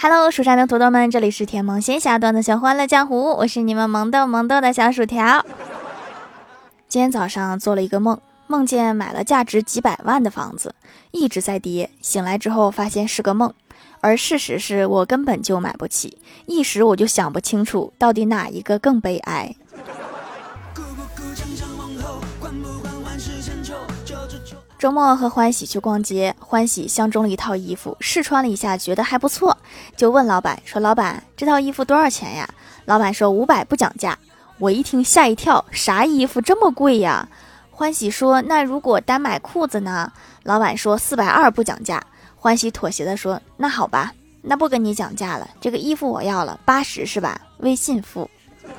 Hello，蜀山的土豆们，这里是甜萌仙侠段的小欢乐江湖，我是你们萌豆萌豆的小薯条。今天早上做了一个梦，梦见买了价值几百万的房子，一直在跌。醒来之后发现是个梦，而事实是我根本就买不起，一时我就想不清楚到底哪一个更悲哀。周末和欢喜去逛街，欢喜相中了一套衣服，试穿了一下，觉得还不错，就问老板说：“老板，这套衣服多少钱呀？”老板说：“五百不讲价。”我一听吓一跳，啥衣服这么贵呀？欢喜说：“那如果单买裤子呢？”老板说：“四百二不讲价。”欢喜妥协的说：“那好吧，那不跟你讲价了，这个衣服我要了，八十是吧？微信付。”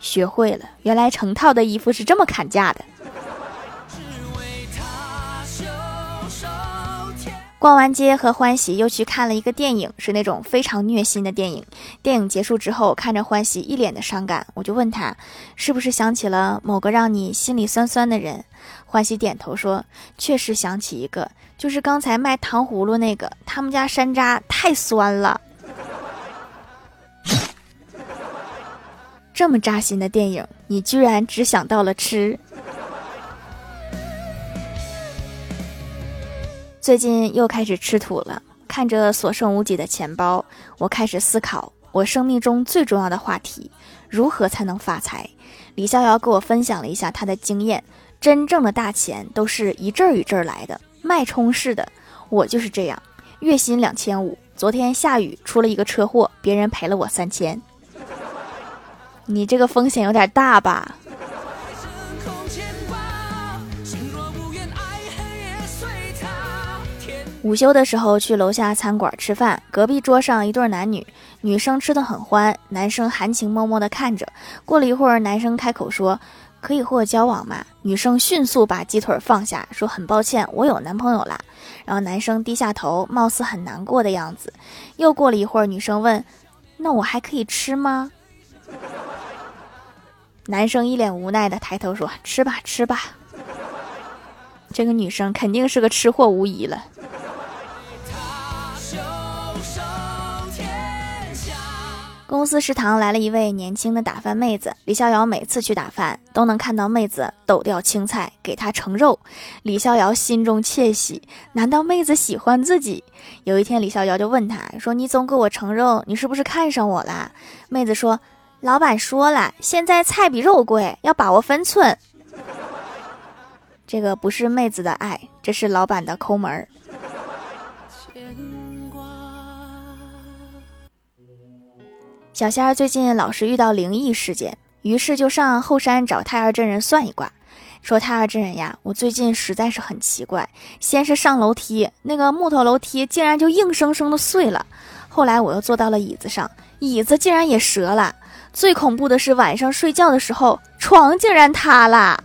学会了，原来成套的衣服是这么砍价的。逛完街和欢喜又去看了一个电影，是那种非常虐心的电影。电影结束之后，看着欢喜一脸的伤感，我就问他，是不是想起了某个让你心里酸酸的人？欢喜点头说，确实想起一个，就是刚才卖糖葫芦那个，他们家山楂太酸了。这么扎心的电影，你居然只想到了吃。最近又开始吃土了，看着所剩无几的钱包，我开始思考我生命中最重要的话题：如何才能发财？李逍遥给我分享了一下他的经验，真正的大钱都是一阵儿一阵儿来的，脉冲式的。我就是这样，月薪两千五，昨天下雨出了一个车祸，别人赔了我三千。你这个风险有点大吧？午休的时候去楼下餐馆吃饭，隔壁桌上一对男女，女生吃的很欢，男生含情脉脉的看着。过了一会儿，男生开口说：“可以和我交往吗？”女生迅速把鸡腿放下，说：“很抱歉，我有男朋友啦。”然后男生低下头，貌似很难过的样子。又过了一会儿，女生问：“那我还可以吃吗？”男生一脸无奈的抬头说：“吃吧，吃吧。”这个女生肯定是个吃货无疑了。公司食堂来了一位年轻的打饭妹子，李逍遥每次去打饭都能看到妹子抖掉青菜给她盛肉，李逍遥心中窃喜，难道妹子喜欢自己？有一天，李逍遥就问她说：“你总给我盛肉，你是不是看上我了？”妹子说：“老板说了，现在菜比肉贵，要把握分寸。”这个不是妹子的爱，这是老板的抠门儿。小仙儿最近老是遇到灵异事件，于是就上后山找太二真人算一卦，说：“太二真人呀，我最近实在是很奇怪，先是上楼梯，那个木头楼梯竟然就硬生生的碎了；后来我又坐到了椅子上，椅子竟然也折了；最恐怖的是晚上睡觉的时候，床竟然塌了。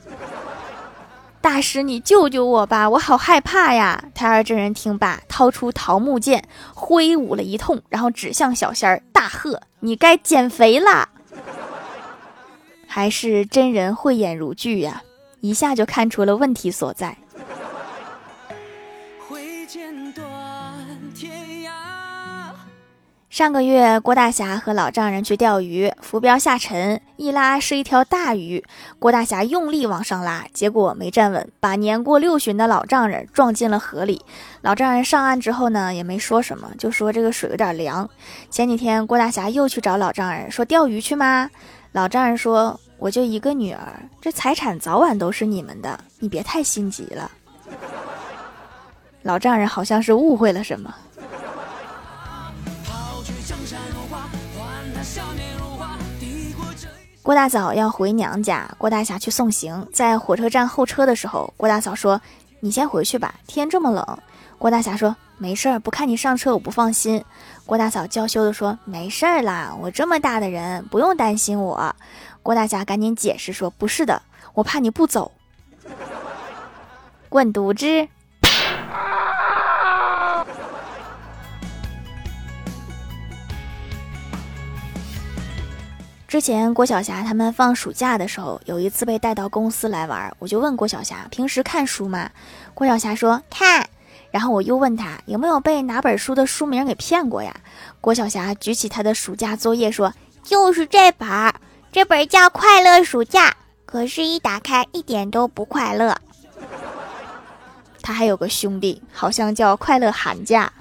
大师，你救救我吧，我好害怕呀！”太儿真人听罢，掏出桃木剑，挥舞了一通，然后指向小仙儿，大喝。你该减肥啦！还是真人慧眼如炬呀，一下就看出了问题所在。上个月，郭大侠和老丈人去钓鱼，浮标下沉，一拉是一条大鱼。郭大侠用力往上拉，结果没站稳，把年过六旬的老丈人撞进了河里。老丈人上岸之后呢，也没说什么，就说这个水有点凉。前几天，郭大侠又去找老丈人说钓鱼去吗？老丈人说：“我就一个女儿，这财产早晚都是你们的，你别太心急了。”老丈人好像是误会了什么。郭大嫂要回娘家，郭大侠去送行。在火车站候车的时候，郭大嫂说：“你先回去吧，天这么冷。”郭大侠说：“没事儿，不看你上车我不放心。”郭大嫂娇羞地说：“没事儿啦，我这么大的人不用担心我。”郭大侠赶紧解释说：“不是的，我怕你不走，滚犊子。”之前郭晓霞他们放暑假的时候，有一次被带到公司来玩，我就问郭晓霞平时看书吗？郭晓霞说看。然后我又问他有没有被哪本书的书名给骗过呀？郭晓霞举起他的暑假作业说：“就是这本儿，这本叫《快乐暑假》，可是，一打开一点都不快乐。”他还有个兄弟，好像叫《快乐寒假》。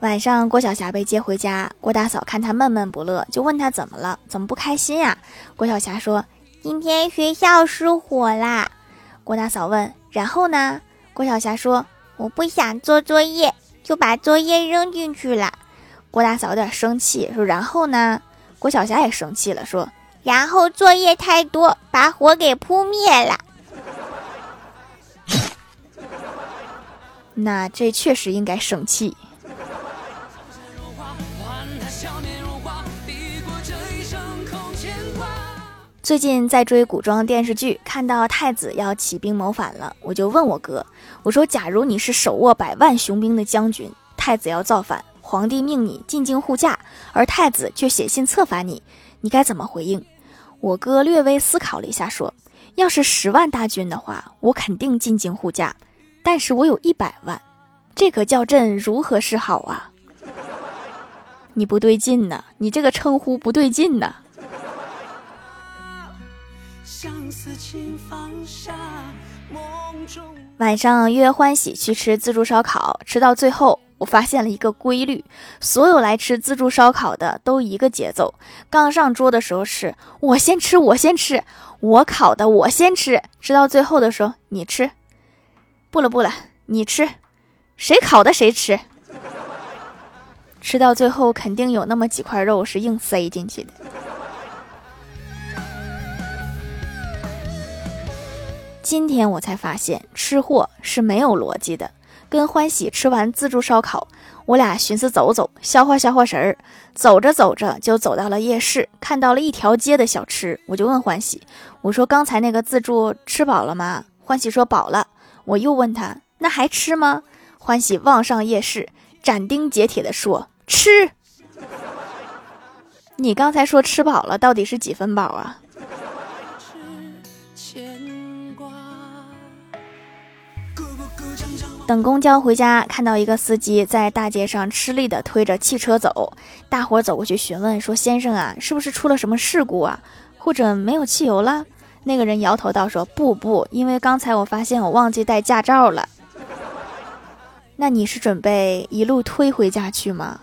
晚上，郭晓霞被接回家，郭大嫂看她闷闷不乐，就问她怎么了，怎么不开心呀？郭晓霞说：“今天学校失火啦。”郭大嫂问：“然后呢？”郭晓霞说：“我不想做作业，就把作业扔进去了。”郭大嫂有点生气，说：“然后呢？”郭晓霞也生气了，说：“然后作业太多，把火给扑灭了。”那这确实应该生气。最近在追古装电视剧，看到太子要起兵谋反了，我就问我哥，我说：“假如你是手握百万雄兵的将军，太子要造反，皇帝命你进京护驾，而太子却写信策反你，你该怎么回应？”我哥略微思考了一下，说：“要是十万大军的话，我肯定进京护驾，但是我有一百万，这可叫朕如何是好啊？” 你不对劲呢，你这个称呼不对劲呢。晚上约欢喜去吃自助烧烤，吃到最后，我发现了一个规律：所有来吃自助烧烤的都一个节奏。刚上桌的时候是我先吃，我先吃，我烤的我先吃。吃到最后的时候，你吃，不了不了，你吃，谁烤的谁吃。吃到最后，肯定有那么几块肉是硬塞进去的。今天我才发现，吃货是没有逻辑的。跟欢喜吃完自助烧烤，我俩寻思走走，消化消化神儿。走着走着就走到了夜市，看到了一条街的小吃，我就问欢喜：“我说刚才那个自助吃饱了吗？”欢喜说饱了。我又问他：“那还吃吗？”欢喜望上夜市，斩钉截铁地说：“吃。”你刚才说吃饱了，到底是几分饱啊？等公交回家，看到一个司机在大街上吃力地推着汽车走，大伙走过去询问说：“先生啊，是不是出了什么事故啊？或者没有汽油了？”那个人摇头道：“说不不，因为刚才我发现我忘记带驾照了。”那你是准备一路推回家去吗？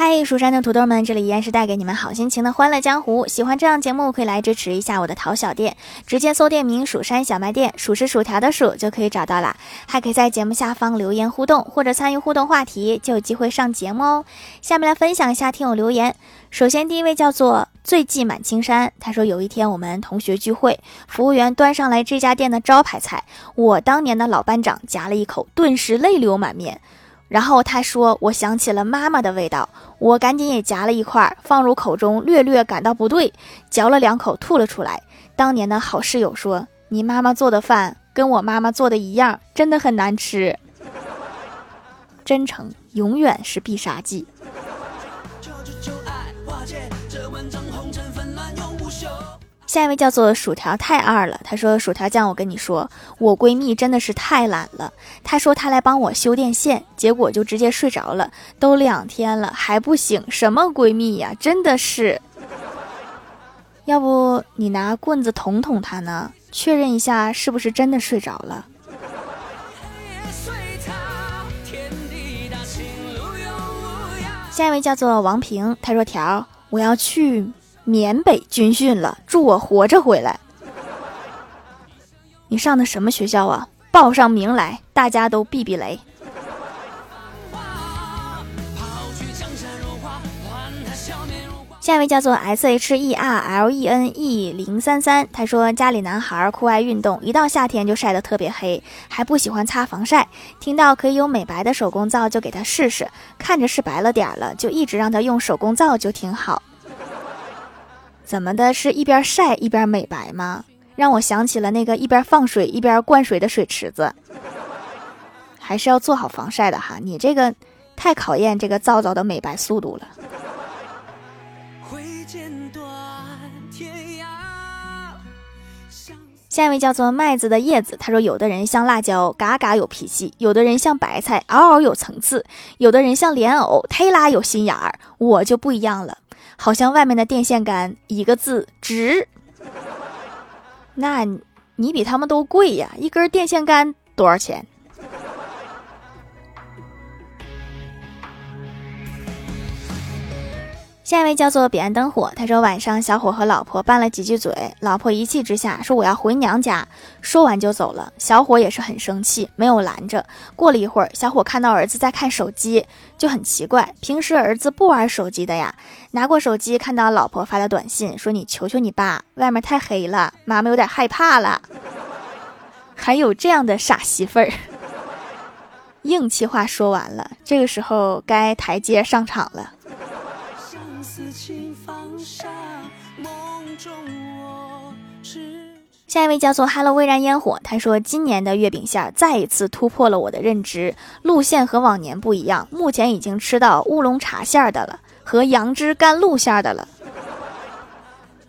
嗨，蜀山的土豆们，这里依然是带给你们好心情的欢乐江湖。喜欢这样节目，可以来支持一下我的淘小店，直接搜店名“蜀山小卖店”，数是薯条的数就可以找到啦。还可以在节目下方留言互动，或者参与互动话题，就有机会上节目哦。下面来分享一下听友留言。首先第一位叫做醉迹满青山，他说有一天我们同学聚会，服务员端上来这家店的招牌菜，我当年的老班长夹了一口，顿时泪流满面。然后他说：“我想起了妈妈的味道。”我赶紧也夹了一块放入口中，略略感到不对，嚼了两口吐了出来。当年的好室友说：“你妈妈做的饭跟我妈妈做的一样，真的很难吃。”真诚永远是必杀技。下一位叫做薯条太二了，他说：“薯条酱，我跟你说，我闺蜜真的是太懒了。她说她来帮我修电线，结果就直接睡着了，都两天了还不醒，什么闺蜜呀？真的是，要不你拿棍子捅捅她呢？确认一下是不是真的睡着了。”下一位叫做王平，他说：“条，我要去。”缅北军训了，祝我活着回来。你上的什么学校啊？报上名来，大家都避避雷。下一位叫做 S H E R L E N E 零三三，他说家里男孩酷爱运动，一到夏天就晒得特别黑，还不喜欢擦防晒。听到可以有美白的手工皂，就给他试试，看着是白了点了，就一直让他用手工皂，就挺好。怎么的是一边晒一边美白吗？让我想起了那个一边放水一边灌水的水池子。还是要做好防晒的哈，你这个太考验这个皂皂的美白速度了。下一位叫做麦子的叶子，他说：“有的人像辣椒，嘎嘎有脾气；有的人像白菜，嗷嗷有层次；有的人像莲藕，忒拉有心眼儿。我就不一样了。”好像外面的电线杆，一个字直。那你比他们都贵呀，一根电线杆多少钱？”下一位叫做彼岸灯火，他说晚上小伙和老婆拌了几句嘴，老婆一气之下说我要回娘家，说完就走了。小伙也是很生气，没有拦着。过了一会儿，小伙看到儿子在看手机，就很奇怪，平时儿子不玩手机的呀。拿过手机，看到老婆发的短信，说你求求你爸，外面太黑了，妈妈有点害怕了。还有这样的傻媳妇儿，硬气话说完了，这个时候该台阶上场了。下梦中我是。下一位叫做 Hello 微燃烟火，他说今年的月饼馅儿再一次突破了我的认知，路线和往年不一样，目前已经吃到乌龙茶馅儿的了，和杨枝甘露馅儿的了。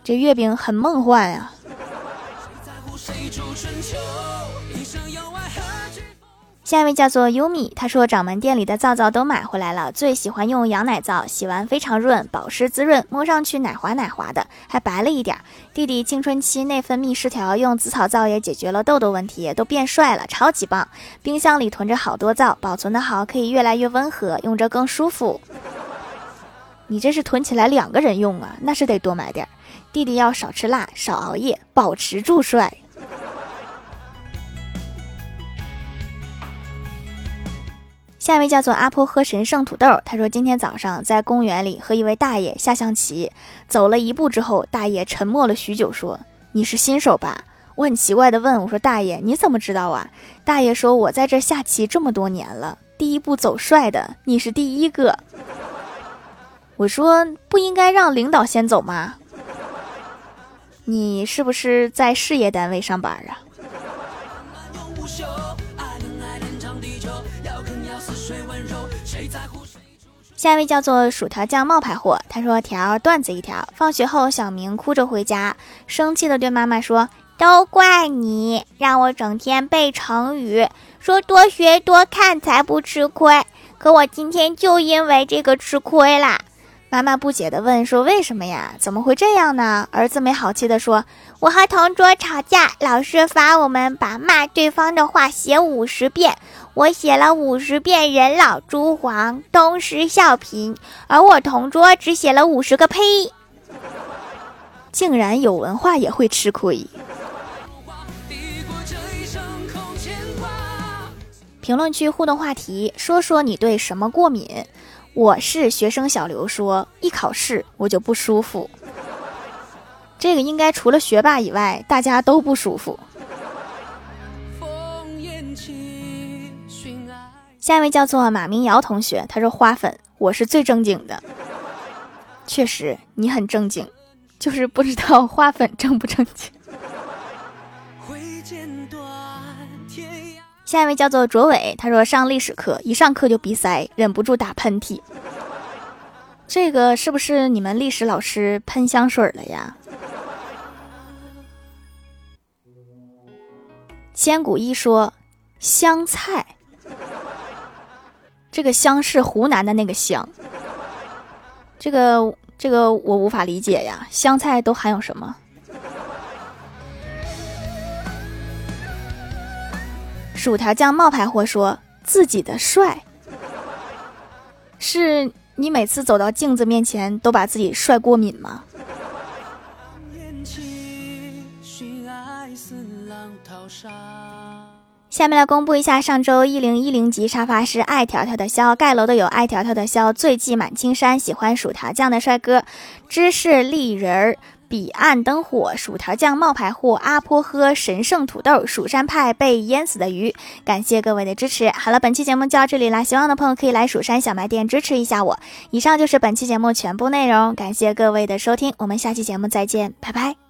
这月饼很梦幻呀。下一位叫做优米，他说掌门店里的皂皂都买回来了，最喜欢用羊奶皂，洗完非常润，保湿滋润，摸上去奶滑奶滑的，还白了一点。弟弟青春期内分泌失调，用紫草皂也解决了痘痘问题，都变帅了，超级棒。冰箱里囤着好多皂，保存的好，可以越来越温和，用着更舒服。你这是囤起来两个人用啊？那是得多买点。弟弟要少吃辣，少熬夜，保持住帅。下一位叫做阿婆喝神圣土豆，他说今天早上在公园里和一位大爷下象棋，走了一步之后，大爷沉默了许久，说：“你是新手吧？”我很奇怪的问：“我说大爷你怎么知道啊？”大爷说：“我在这下棋这么多年了，第一步走帅的你是第一个。”我说：“不应该让领导先走吗？”你是不是在事业单位上班啊？下一位叫做薯条酱冒牌货，他说：“条段子一条，放学后小明哭着回家，生气的对妈妈说：‘都怪你，让我整天背成语，说多学多看才不吃亏，可我今天就因为这个吃亏啦。’”妈妈不解地问：“说为什么呀？怎么会这样呢？”儿子没好气地说：“我和同桌吵架，老师罚我们把骂对方的话写五十遍，我写了五十遍‘人老珠黄，东施效颦’，而我同桌只写了五十个‘呸’，竟然有文化也会吃亏。”评论区互动话题：说说你对什么过敏？我是学生小刘说，一考试我就不舒服。这个应该除了学霸以外，大家都不舒服。下一位叫做马明瑶同学，他说花粉，我是最正经的。确实，你很正经，就是不知道花粉正不正经。下一位叫做卓伟，他说上历史课一上课就鼻塞，忍不住打喷嚏。这个是不是你们历史老师喷香水了呀？千古一说香菜，这个香是湖南的那个香。这个这个我无法理解呀，香菜都含有什么？薯条酱冒牌货说自己的帅，是你每次走到镜子面前都把自己帅过敏吗？下面来公布一下上周一零一零级沙发是爱条条的肖，盖楼的有爱条条的肖，醉迹满青山，喜欢薯条酱的帅哥，芝士丽人儿。彼岸灯火，薯条酱冒牌货，阿坡喝神圣土豆，蜀山派被淹死的鱼。感谢各位的支持。好了，本期节目就到这里啦，希望的朋友可以来蜀山小卖店支持一下我。以上就是本期节目全部内容，感谢各位的收听，我们下期节目再见，拜拜。